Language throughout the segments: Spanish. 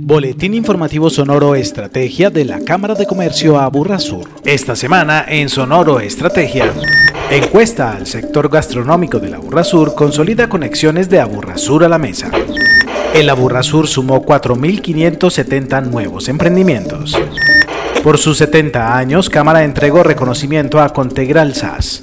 Boletín informativo Sonoro Estrategia de la Cámara de Comercio Aburra Sur. Esta semana en Sonoro Estrategia. Encuesta al sector gastronómico de la Aburra Sur consolida conexiones de Aburra Sur a la mesa. El Aburra Sur sumó 4.570 nuevos emprendimientos. Por sus 70 años, Cámara entregó reconocimiento a Contegral SAS.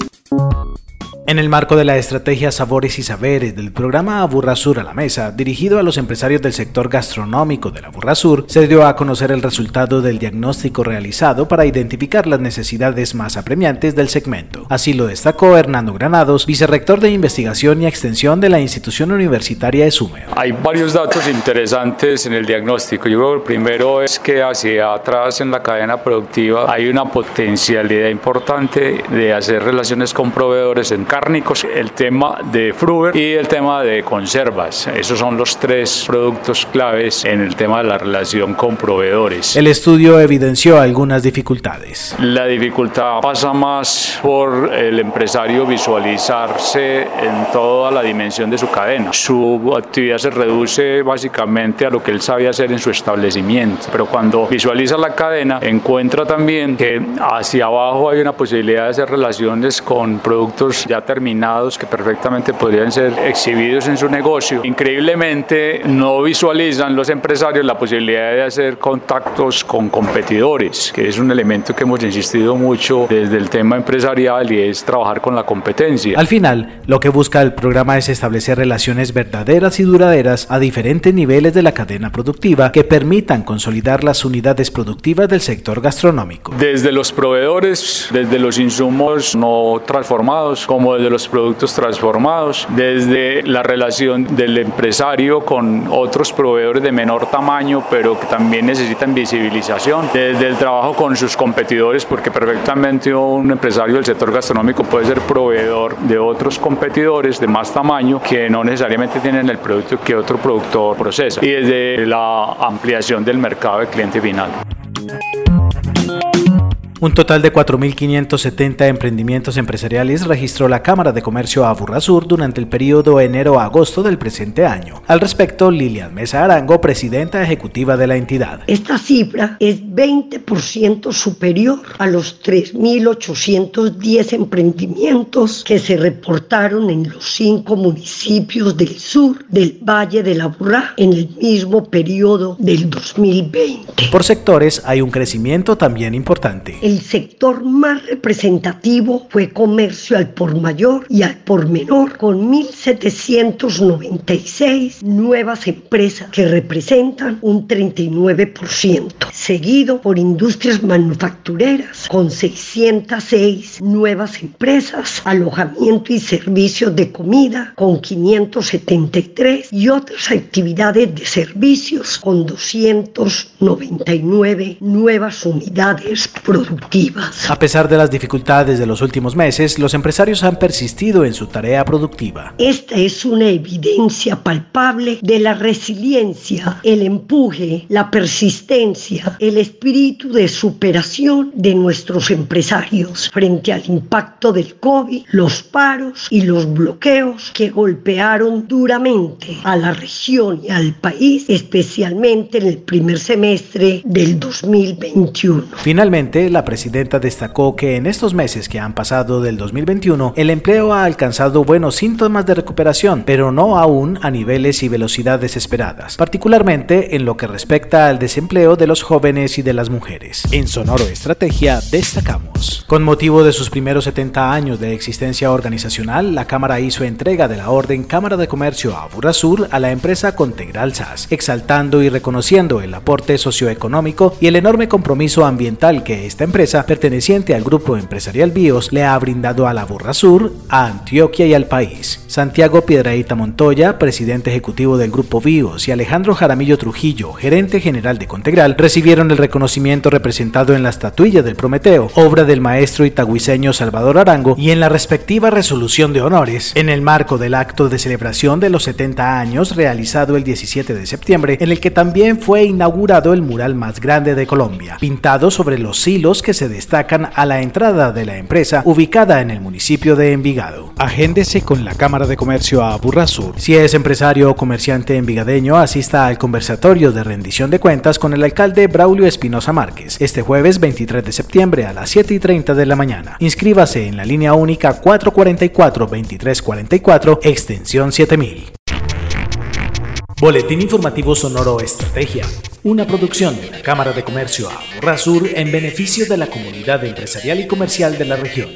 En el marco de la estrategia Sabores y Saberes del programa Aburrasur a la Mesa, dirigido a los empresarios del sector gastronómico de la Aburrasur, se dio a conocer el resultado del diagnóstico realizado para identificar las necesidades más apremiantes del segmento. Así lo destacó Hernando Granados, vicerrector de Investigación y Extensión de la institución universitaria de Sumer. Hay varios datos interesantes en el diagnóstico. Yo creo que el primero es que hacia atrás en la cadena productiva hay una potencialidad importante de hacer relaciones con proveedores en cárnicos, el tema de Fruber y el tema de conservas. Esos son los tres productos claves en el tema de la relación con proveedores. El estudio evidenció algunas dificultades. La dificultad pasa más por el empresario visualizarse en toda la dimensión de su cadena. Su actividad se reduce básicamente a lo que él sabe hacer en su establecimiento, pero cuando visualiza la cadena encuentra también que hacia abajo hay una posibilidad de hacer relaciones con productos ya terminados que perfectamente podrían ser exhibidos en su negocio. Increíblemente no visualizan los empresarios la posibilidad de hacer contactos con competidores, que es un elemento que hemos insistido mucho desde el tema empresarial y es trabajar con la competencia. Al final, lo que busca el programa es establecer relaciones verdaderas y duraderas a diferentes niveles de la cadena productiva que permitan consolidar las unidades productivas del sector gastronómico. Desde los proveedores, desde los insumos no transformados, como desde los productos transformados, desde la relación del empresario con otros proveedores de menor tamaño, pero que también necesitan visibilización, desde el trabajo con sus competidores, porque perfectamente un empresario del sector gastronómico puede ser proveedor de otros competidores de más tamaño que no necesariamente tienen el producto que otro productor procesa, y desde la ampliación del mercado de cliente final. Un total de 4.570 emprendimientos empresariales registró la Cámara de Comercio Aburrasur durante el periodo enero-agosto del presente año. Al respecto, Lilian Mesa Arango, presidenta ejecutiva de la entidad. Esta cifra es 20% superior a los 3.810 emprendimientos que se reportaron en los cinco municipios del sur del Valle de la Burrá en el mismo periodo del 2020. Por sectores hay un crecimiento también importante. El sector más representativo fue comercio al por mayor y al por menor, con 1.796 nuevas empresas que representan un 39%, seguido por industrias manufactureras con 606 nuevas empresas, alojamiento y servicios de comida con 573 y otras actividades de servicios con 299 nuevas unidades productivas. A pesar de las dificultades de los últimos meses, los empresarios han persistido en su tarea productiva. Esta es una evidencia palpable de la resiliencia, el empuje, la persistencia, el espíritu de superación de nuestros empresarios frente al impacto del COVID, los paros y los bloqueos que golpearon duramente a la región y al país, especialmente en el primer semestre del 2021. Finalmente, la presidenta destacó que en estos meses que han pasado del 2021, el empleo ha alcanzado buenos síntomas de recuperación, pero no aún a niveles y velocidades esperadas, particularmente en lo que respecta al desempleo de los jóvenes y de las mujeres. En Sonoro Estrategia destacamos. Con motivo de sus primeros 70 años de existencia organizacional, la Cámara hizo entrega de la Orden Cámara de Comercio Aburrasur a la empresa Contegral SAS, exaltando y reconociendo el aporte socioeconómico y el enorme compromiso ambiental que esta empresa, perteneciente al grupo empresarial BIOS, le ha brindado a la Sur, a Antioquia y al país. Santiago Piedraíta Montoya, presidente ejecutivo del grupo BIOS, y Alejandro Jaramillo Trujillo, gerente general de Contegral, recibieron el reconocimiento representado en la estatuilla del Prometeo, obra del maestro itagüiseño Salvador Arango, y en la respectiva resolución de honores, en el marco del acto de celebración de los 70 años realizado el 17 de septiembre, en el que también fue inaugurado el mural más grande de Colombia, pintado sobre los hilos que se destacan a la entrada de la empresa ubicada en el municipio de Envigado. Agéndese con la Cámara de Comercio a Burrasur. Si es empresario o comerciante envigadeño, asista al conversatorio de rendición de cuentas con el alcalde Braulio Espinosa Márquez este jueves 23 de septiembre a las 7 y 30 de la mañana. Inscríbase en la línea única 444-2344, extensión 7000. Boletín Informativo Sonoro Estrategia, una producción de la Cámara de Comercio Sur en beneficio de la comunidad empresarial y comercial de la región.